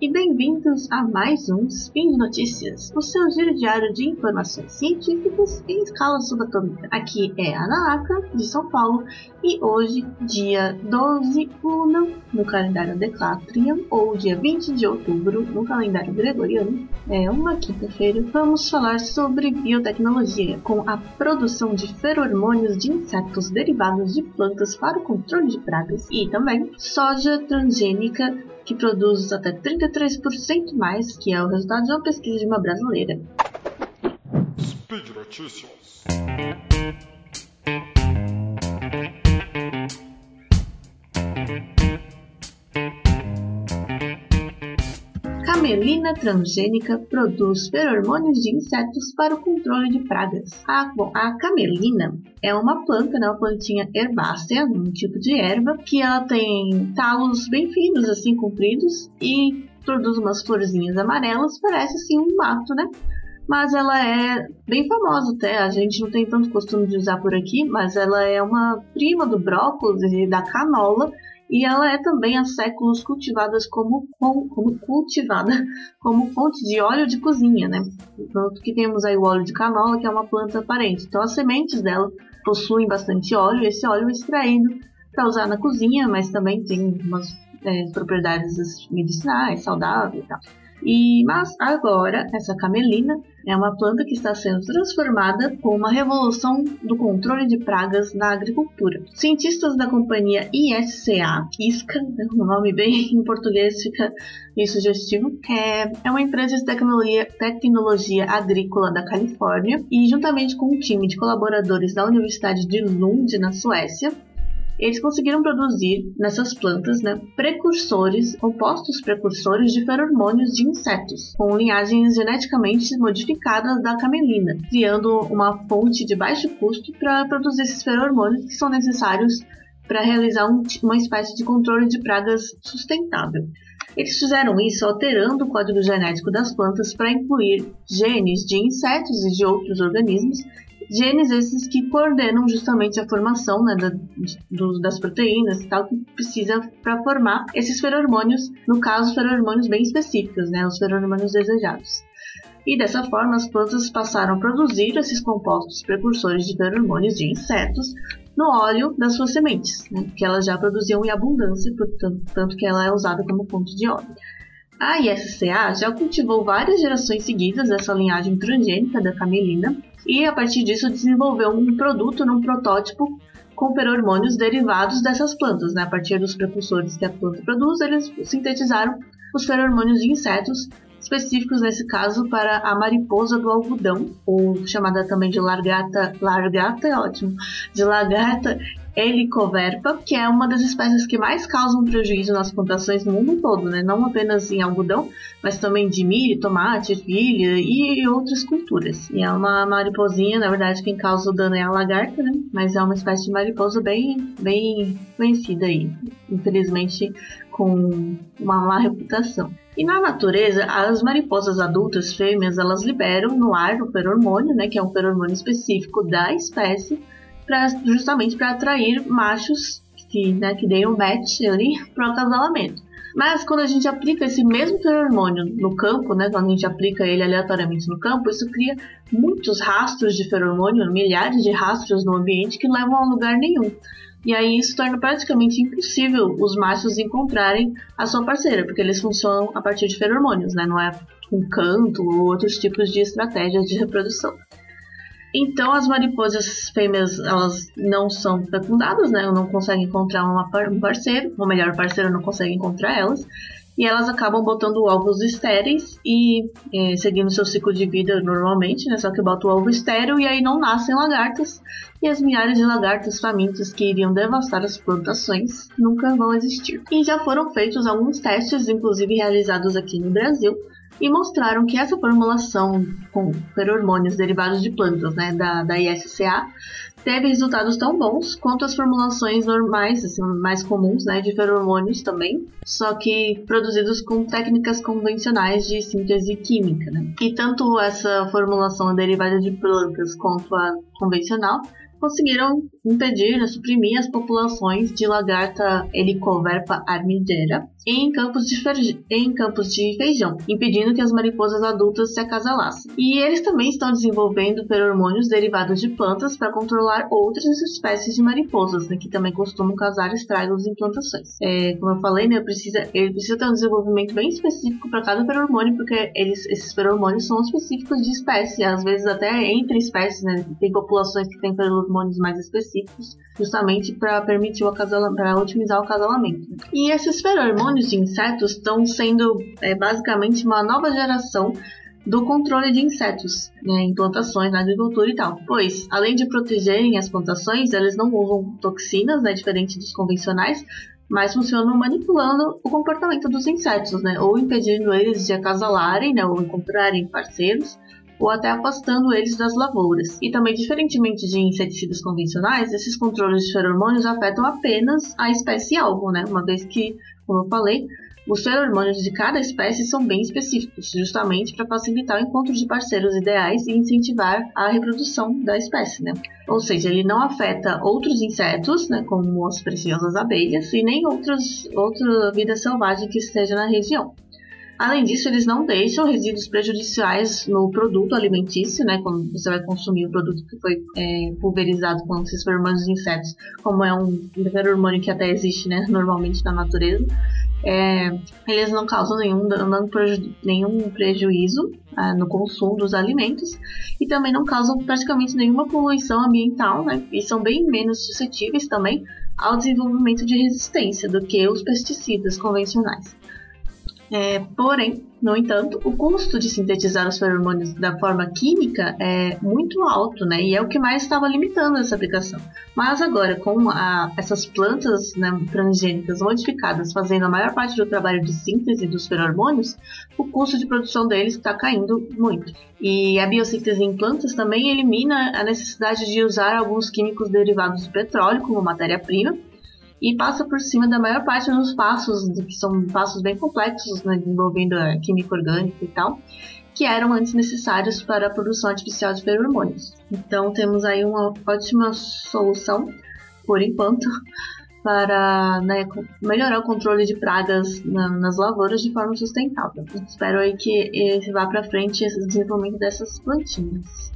e bem-vindos a mais um Spin de Notícias, o seu giro diário de informações científicas em escala subatômica. Aqui é a Naka, de São Paulo, e hoje, dia 12 Uno, no calendário Decatrian, ou dia 20 de outubro, no calendário Gregoriano, é uma quinta-feira, vamos falar sobre biotecnologia, com a produção de feromônios de insetos derivados de plantas para o controle de pragas, e também soja transgênica que produz até 33% mais, que é o resultado de uma pesquisa de uma brasileira. Speed Notícias. Camelina transgênica produz feromônios de insetos para o controle de pragas. A, bom, a camelina é uma planta, né, uma plantinha herbácea, um tipo de erva, que ela tem talos bem finos, assim, compridos, e produz umas florzinhas amarelas, parece assim um mato, né? mas ela é bem famosa até. A gente não tem tanto costume de usar por aqui, mas ela é uma prima do brócolis e da canola e ela é também há séculos cultivada como, como, cultivada como fonte de óleo de cozinha, né? Tanto que temos aí o óleo de canola, que é uma planta parente. Então as sementes dela possuem bastante óleo, e esse óleo é extraído para usar na cozinha, mas também tem umas é, propriedades medicinais, saudáveis e tal. E, mas agora, essa camelina é uma planta que está sendo transformada com uma revolução do controle de pragas na agricultura. Cientistas da companhia ISCA, ISCA, né, um nome bem em português fica meio sugestivo, é, é uma empresa de tecnologia, tecnologia agrícola da Califórnia e, juntamente com um time de colaboradores da Universidade de Lund, na Suécia, eles conseguiram produzir nessas plantas né, precursores, compostos precursores de feromônios de insetos, com linhagens geneticamente modificadas da camelina, criando uma fonte de baixo custo para produzir esses feromônios que são necessários para realizar um, uma espécie de controle de pragas sustentável. Eles fizeram isso alterando o código genético das plantas para incluir genes de insetos e de outros organismos genes esses que coordenam justamente a formação né, da, do, das proteínas e tal que precisa para formar esses feromônios, no caso feromônios bem específicos, né, os feromônios desejados. E dessa forma as plantas passaram a produzir esses compostos precursores de feromônios de insetos no óleo das suas sementes, né, que elas já produziam em abundância, portanto, tanto que ela é usada como fonte de óleo. A ISCA já cultivou várias gerações seguidas dessa linhagem transgênica da camelina e a partir disso desenvolveu um produto num protótipo com feromônios derivados dessas plantas. Né? A partir dos precursores que a planta produz, eles sintetizaram os feromônios de insetos específicos nesse caso para a mariposa do algodão, ou chamada também de largata, largata é ótimo, de lagarta Helicoverpa, que é uma das espécies que mais causam prejuízo nas plantações no mundo todo, né? Não apenas em algodão, mas também de milho, tomate, ervilha e outras culturas. E é uma mariposinha, na verdade, quem causa o dano é a lagarta, né? Mas é uma espécie de mariposa bem, bem conhecida aí. Infelizmente, com uma má reputação. E na natureza, as mariposas adultas fêmeas, elas liberam no ar o feromônio, né, que é um feromônio específico da espécie, pra, justamente para atrair machos que, né, que deem um match ali para o acasalamento. Mas quando a gente aplica esse mesmo feromônio no campo, né, quando a gente aplica ele aleatoriamente no campo, isso cria muitos rastros de feromônio, milhares de rastros no ambiente que levam a lugar nenhum. E aí isso torna praticamente impossível os machos encontrarem a sua parceira, porque eles funcionam a partir de feromônios, né? Não é com canto ou outros tipos de estratégias de reprodução. Então as mariposas fêmeas elas não são fecundadas, né? Não conseguem encontrar uma, um parceiro, ou melhor, o parceiro não consegue encontrar elas e elas acabam botando ovos estéreis e é, seguindo seu ciclo de vida normalmente, né? Só que bota o ovo estéreo e aí não nascem lagartas e as milhares de lagartas famintas que iriam devastar as plantações nunca vão existir. E já foram feitos alguns testes, inclusive realizados aqui no Brasil, e mostraram que essa formulação com feromônios derivados de plantas, né, da, da ISCA, teve resultados tão bons quanto as formulações normais, assim, mais comuns, né, de feromônios também, só que produzidos com técnicas convencionais de síntese química, né. E tanto essa formulação derivada de plantas quanto a convencional conseguiram impedir, né, suprimir as populações de lagarta Helicoverpa armideira em campos, de em campos de feijão, impedindo que as mariposas adultas se acasalassem. E eles também estão desenvolvendo feromônios derivados de plantas para controlar outras espécies de mariposas, né, que também costumam causar estragos em plantações. É, como eu falei, né, precisa, ele precisa ter um desenvolvimento bem específico para cada feromônio, porque eles, esses feromônios são específicos de espécie, às vezes até entre espécies, né, tem populações que têm feromônios mais específicos, justamente para permitir o para otimizar o acasalamento. E esses feromônios de insetos estão sendo é, basicamente uma nova geração do controle de insetos né, em plantações, na agricultura e tal. Pois, além de protegerem as plantações, eles não usam toxinas, né, diferente dos convencionais, mas funcionam manipulando o comportamento dos insetos, né, ou impedindo eles de acasalarem, né, ou encontrarem parceiros, ou até afastando eles das lavouras. E também, diferentemente de inseticidas convencionais, esses controles de feromônios afetam apenas a espécie alvo, né? Uma vez que, como eu falei, os feromônios de cada espécie são bem específicos, justamente para facilitar o encontro de parceiros ideais e incentivar a reprodução da espécie, né? Ou seja, ele não afeta outros insetos, né, como as preciosas abelhas, e nem outros, outra vida selvagem que esteja na região. Além disso, eles não deixam resíduos prejudiciais no produto alimentício, né? Quando você vai consumir o produto que foi é, pulverizado com esses feromônios de insetos, como é um feromônio que até existe, né? Normalmente na natureza. É, eles não causam nenhum, preju, nenhum prejuízo é, no consumo dos alimentos e também não causam praticamente nenhuma poluição ambiental, né? E são bem menos suscetíveis também ao desenvolvimento de resistência do que os pesticidas convencionais. É, porém, no entanto, o custo de sintetizar os feromônios da forma química é muito alto, né? E é o que mais estava limitando essa aplicação. Mas agora, com a, essas plantas né, transgênicas modificadas fazendo a maior parte do trabalho de síntese dos feromônios, o custo de produção deles está caindo muito. E a biossíntese em plantas também elimina a necessidade de usar alguns químicos derivados do petróleo como matéria-prima e passa por cima da maior parte dos passos, que são passos bem complexos, né, envolvendo a química orgânica e tal, que eram antes necessários para a produção artificial de feromônios. Então temos aí uma ótima solução, por enquanto, para né, melhorar o controle de pragas na, nas lavouras de forma sustentável. Espero aí que vá para frente esse desenvolvimento dessas plantinhas.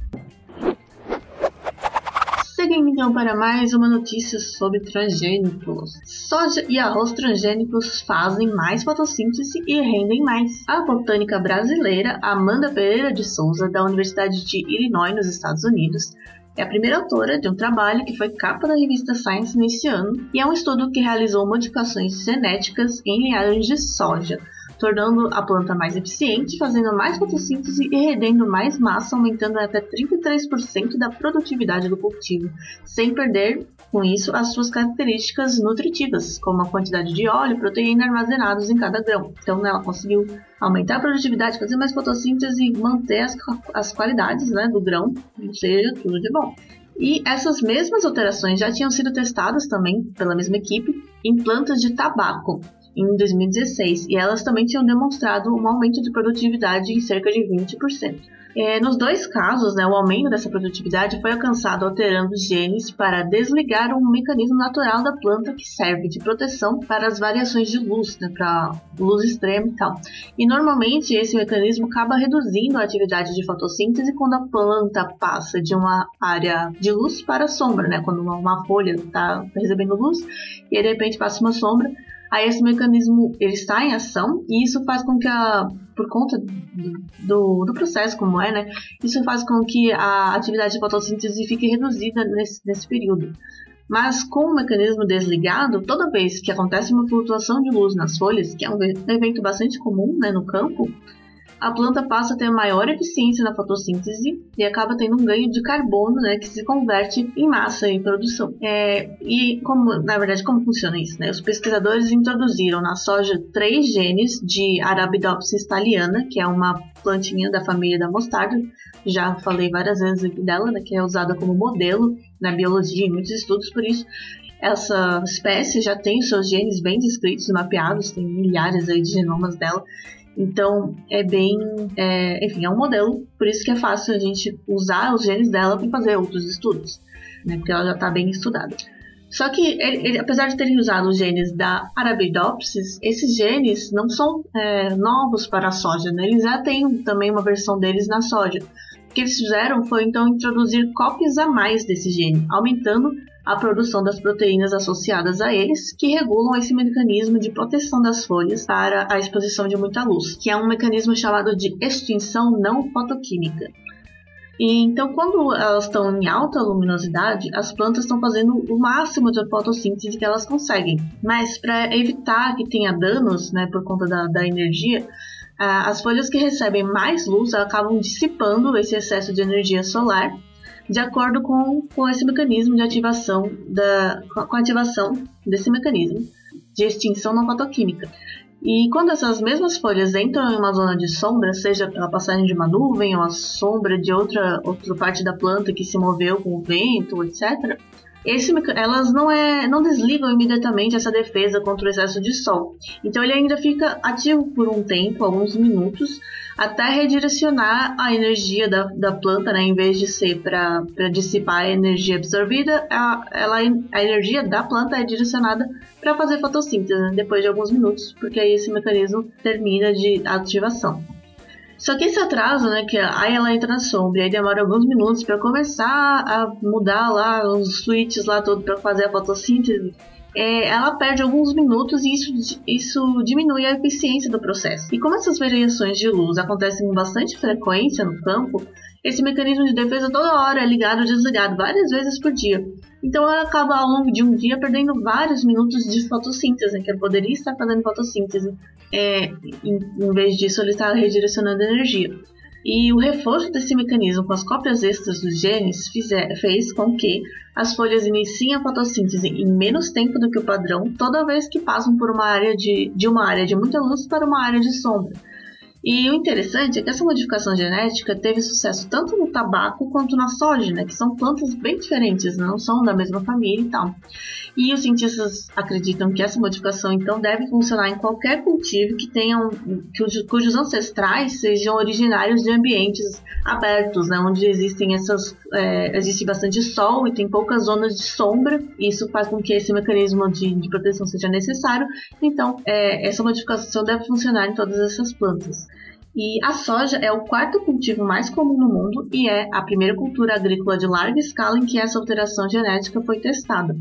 Seguindo então para mais uma notícia sobre transgênicos. Soja e arroz transgênicos fazem mais fotossíntese e rendem mais. A botânica brasileira Amanda Pereira de Souza, da Universidade de Illinois, nos Estados Unidos, é a primeira autora de um trabalho que foi capa da revista Science neste ano e é um estudo que realizou modificações genéticas em linhagens de soja, tornando a planta mais eficiente, fazendo mais fotossíntese e rendendo mais massa, aumentando até 33% da produtividade do cultivo, sem perder com isso as suas características nutritivas, como a quantidade de óleo e proteína armazenados em cada grão. Então, né, ela conseguiu aumentar a produtividade, fazer mais fotossíntese e manter as, as qualidades né, do grão, ou seja, tudo de bom. E essas mesmas alterações já tinham sido testadas também pela mesma equipe em plantas de tabaco, em 2016 e elas também tinham demonstrado um aumento de produtividade em cerca de 20%. É, nos dois casos, né, o aumento dessa produtividade foi alcançado alterando genes para desligar um mecanismo natural da planta que serve de proteção para as variações de luz, né, para luz extrema e tal. E normalmente esse mecanismo acaba reduzindo a atividade de fotossíntese quando a planta passa de uma área de luz para a sombra, né, quando uma folha está recebendo luz e de repente passa uma sombra Aí esse mecanismo ele está em ação e isso faz com que a por conta do, do processo como é, né? Isso faz com que a atividade de fotossíntese fique reduzida nesse, nesse período. Mas com o mecanismo desligado, toda vez que acontece uma flutuação de luz nas folhas, que é um evento bastante comum né, no campo, a planta passa a ter maior eficiência na fotossíntese e acaba tendo um ganho de carbono, né, que se converte em massa em produção. É, e como, na verdade, como funciona isso? Né? Os pesquisadores introduziram na soja três genes de Arabidopsis thaliana, que é uma plantinha da família da mostarda. Já falei várias vezes dela, né, que é usada como modelo na biologia em muitos estudos, por isso essa espécie já tem seus genes bem descritos, mapeados, tem milhares aí de genomas dela. Então é bem, é, enfim, é um modelo, por isso que é fácil a gente usar os genes dela para fazer outros estudos, né? Porque ela já está bem estudada. Só que, ele, ele, apesar de terem usado os genes da Arabidopsis, esses genes não são é, novos para a soja, né? Eles já têm também uma versão deles na soja. O que eles fizeram foi então introduzir cópias a mais desse gene, aumentando a produção das proteínas associadas a eles, que regulam esse mecanismo de proteção das folhas para a exposição de muita luz, que é um mecanismo chamado de extinção não fotoquímica. E, então, quando elas estão em alta luminosidade, as plantas estão fazendo o máximo de fotossíntese que elas conseguem. Mas para evitar que tenha danos, né, por conta da, da energia, as folhas que recebem mais luz acabam dissipando esse excesso de energia solar de acordo com, com esse mecanismo de ativação da com a ativação desse mecanismo de extinção não fotoquímica. E quando essas mesmas folhas entram em uma zona de sombra, seja pela passagem de uma nuvem ou a sombra de outra, outra parte da planta que se moveu com o vento, etc., esse, elas não, é, não desligam imediatamente essa defesa contra o excesso de sol. Então ele ainda fica ativo por um tempo, alguns minutos, até redirecionar a energia da, da planta, né? Em vez de ser para dissipar a energia absorvida, a, ela, a energia da planta é direcionada para fazer fotossíntese né? depois de alguns minutos, porque aí esse mecanismo termina de ativação. Só que esse atraso, né, que aí ela entra na sombra e aí demora alguns minutos para começar a mudar lá os switches lá todo para fazer a fotossíntese, é, ela perde alguns minutos e isso, isso diminui a eficiência do processo. E como essas variações de luz acontecem com bastante frequência no campo, esse mecanismo de defesa toda hora é ligado ou desligado várias vezes por dia. Então ela acaba ao longo de um dia perdendo vários minutos de fotossíntese, que ela poderia estar fazendo fotossíntese. É, em, em vez disso, ele está redirecionando energia. E o reforço desse mecanismo com as cópias extras dos genes fizer, fez com que as folhas iniciem a fotossíntese em menos tempo do que o padrão, toda vez que passam por uma área de, de uma área de muita luz para uma área de sombra. E o interessante é que essa modificação genética teve sucesso tanto no tabaco quanto na soja, né, que são plantas bem diferentes, não são da mesma família e tal. E os cientistas acreditam que essa modificação então deve funcionar em qualquer cultivo que tenham cujos ancestrais sejam originários de ambientes abertos, né, onde existem essas é, existe bastante sol e tem poucas zonas de sombra. Isso faz com que esse mecanismo de, de proteção seja necessário. Então, é, essa modificação deve funcionar em todas essas plantas. E a soja é o quarto cultivo mais comum no mundo e é a primeira cultura agrícola de larga escala em que essa alteração genética foi testada.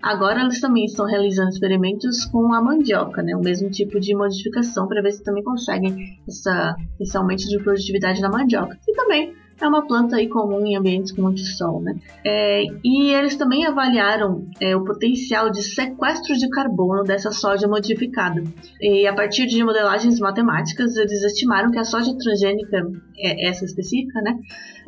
Agora eles também estão realizando experimentos com a mandioca, né, o mesmo tipo de modificação para ver se também conseguem essa, esse aumento de produtividade na mandioca. E também é uma planta aí comum em ambientes com muito sol, né? É, e eles também avaliaram é, o potencial de sequestro de carbono dessa soja modificada. E a partir de modelagens matemáticas, eles estimaram que a soja transgênica, é, essa específica, né,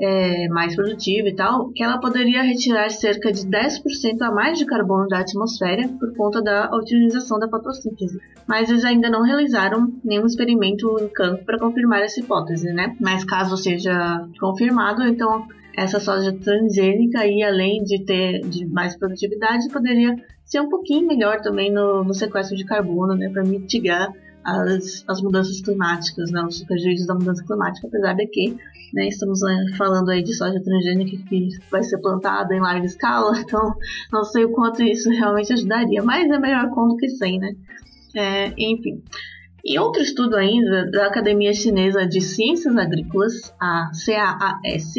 é, mais produtiva e tal, que ela poderia retirar cerca de 10% a mais de carbono da atmosfera por conta da utilização da fotossíntese. Mas eles ainda não realizaram nenhum experimento em campo para confirmar essa hipótese, né? Mas caso seja confirmado, então essa soja transgênica aí, além de ter de mais produtividade, poderia ser um pouquinho melhor também no, no sequestro de carbono, né, para mitigar as, as mudanças climáticas, né, os prejuízos da mudança climática, apesar de que né, estamos né, falando aí de soja transgênica que vai ser plantada em larga escala, então não sei o quanto isso realmente ajudaria, mas é melhor com do que sem, né? É, enfim. E outro estudo ainda da Academia Chinesa de Ciências Agrícolas, a CAAS,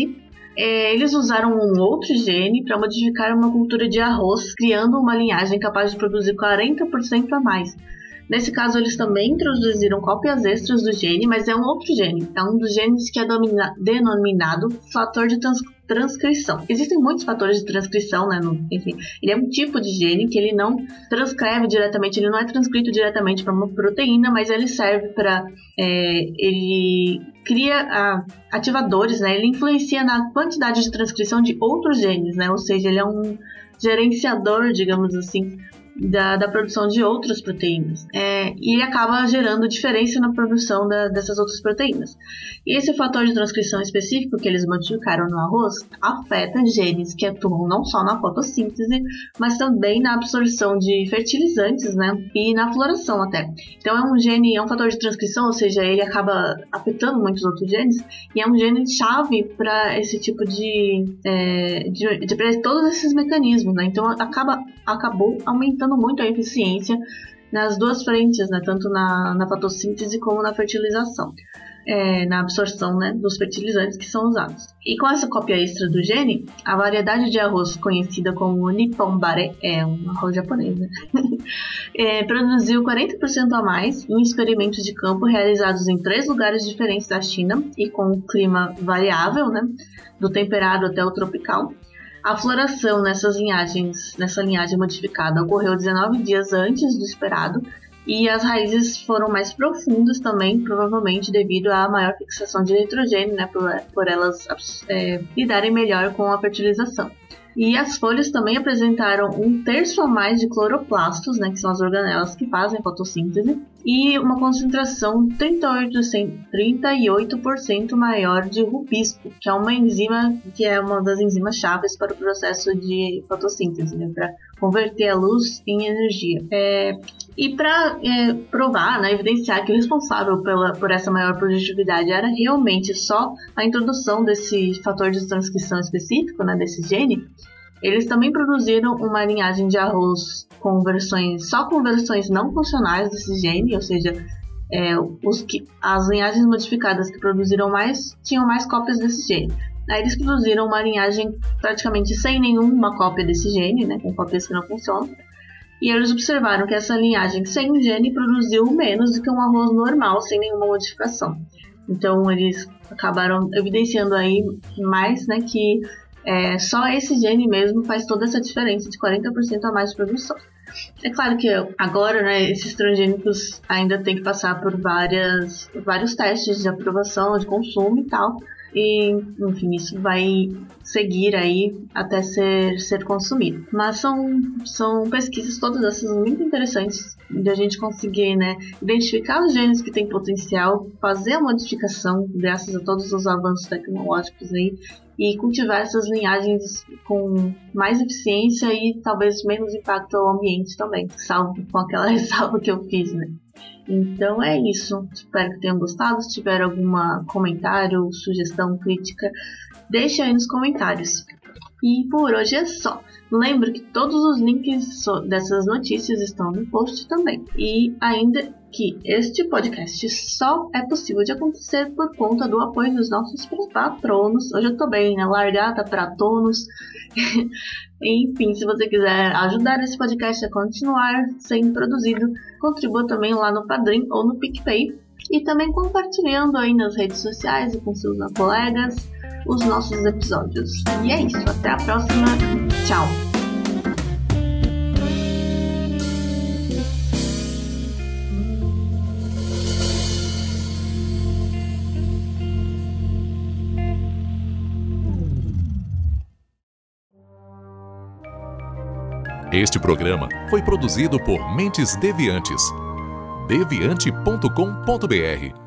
é, eles usaram um outro gene para modificar uma cultura de arroz, criando uma linhagem capaz de produzir 40% a mais. Nesse caso, eles também introduziram cópias extras do gene, mas é um outro gene. É um dos genes que é denominado fator de trans transcrição. Existem muitos fatores de transcrição, né? No, enfim, ele é um tipo de gene que ele não transcreve diretamente, ele não é transcrito diretamente para uma proteína, mas ele serve para é, ele cria ativadores, né? Ele influencia na quantidade de transcrição de outros genes, né? Ou seja, ele é um gerenciador, digamos assim, da, da produção de outras proteínas. É, e ele acaba gerando diferença na produção da, dessas outras proteínas. E esse fator de transcrição específico que eles modificaram no arroz afeta genes que atuam não só na fotossíntese, mas também na absorção de fertilizantes, né? E na floração até. Então é um gene, é um fator de transcrição, ou seja, ele acaba afetando muitos outros genes, e é um gene chave para esse tipo de, é, de, de todos esses mecanismos, né? Então acaba, acabou aumentando muito a eficiência nas duas frentes, né? Tanto na, na fotossíntese como na fertilização é, na absorção né, dos fertilizantes que são usados. E com essa cópia extra do gene, a variedade de arroz conhecida como Nippon Bare, é um arroz japonês, né? é, produziu 40% a mais em experimentos de campo realizados em três lugares diferentes da China e com um clima variável, né, do temperado até o tropical. A floração nessas linhagens, nessa linhagem modificada ocorreu 19 dias antes do esperado, e as raízes foram mais profundas também, provavelmente devido à maior fixação de nitrogênio, né, por, por elas é, lidarem melhor com a fertilização. E as folhas também apresentaram um terço a mais de cloroplastos, né, que são as organelas que fazem fotossíntese, e uma concentração 38%, 38% maior de rubisco, que é uma enzima que é uma das enzimas chaves para o processo de fotossíntese, né, para converter a luz em energia. É, e para é, provar, né, evidenciar que o responsável pela, por essa maior produtividade era realmente só a introdução desse fator de transcrição específico, né, desse gene, eles também produziram uma linhagem de arroz com versões só com versões não funcionais desse gene, ou seja, é, que, as linhagens modificadas que produziram mais tinham mais cópias desse gene. Aí eles produziram uma linhagem praticamente sem nenhuma cópia desse gene, né, com cópias que não funcionam. E eles observaram que essa linhagem sem gene produziu menos do que um arroz normal, sem nenhuma modificação. Então eles acabaram evidenciando aí mais né, que é, só esse gene mesmo faz toda essa diferença de 40% a mais de produção. É claro que agora, né, esses transgênicos ainda tem que passar por várias, vários testes de aprovação, de consumo e tal, e, enfim, isso vai seguir aí até ser, ser consumido. Mas são, são pesquisas todas essas muito interessantes de a gente conseguir, né, identificar os genes que têm potencial, fazer a modificação graças a todos os avanços tecnológicos aí e cultivar essas linhagens com mais eficiência e talvez menos impacto ao ambiente também, salvo com aquela ressalva que eu fiz, né? Então é isso. Espero que tenham gostado. Se tiver algum comentário, sugestão, crítica, deixe aí nos comentários. E por hoje é só. Lembro que todos os links dessas notícias estão no post também. E ainda que este podcast só é possível de acontecer por conta do apoio dos nossos patronos. Hoje eu tô bem, né? Largata, pratonos. Enfim, se você quiser ajudar esse podcast a continuar sendo produzido, contribua também lá no Padrim ou no PicPay. E também compartilhando aí nas redes sociais e com seus colegas os nossos episódios. E é isso, até a próxima. Tchau! Este programa foi produzido por Mentes Deviantes. deviante.com.br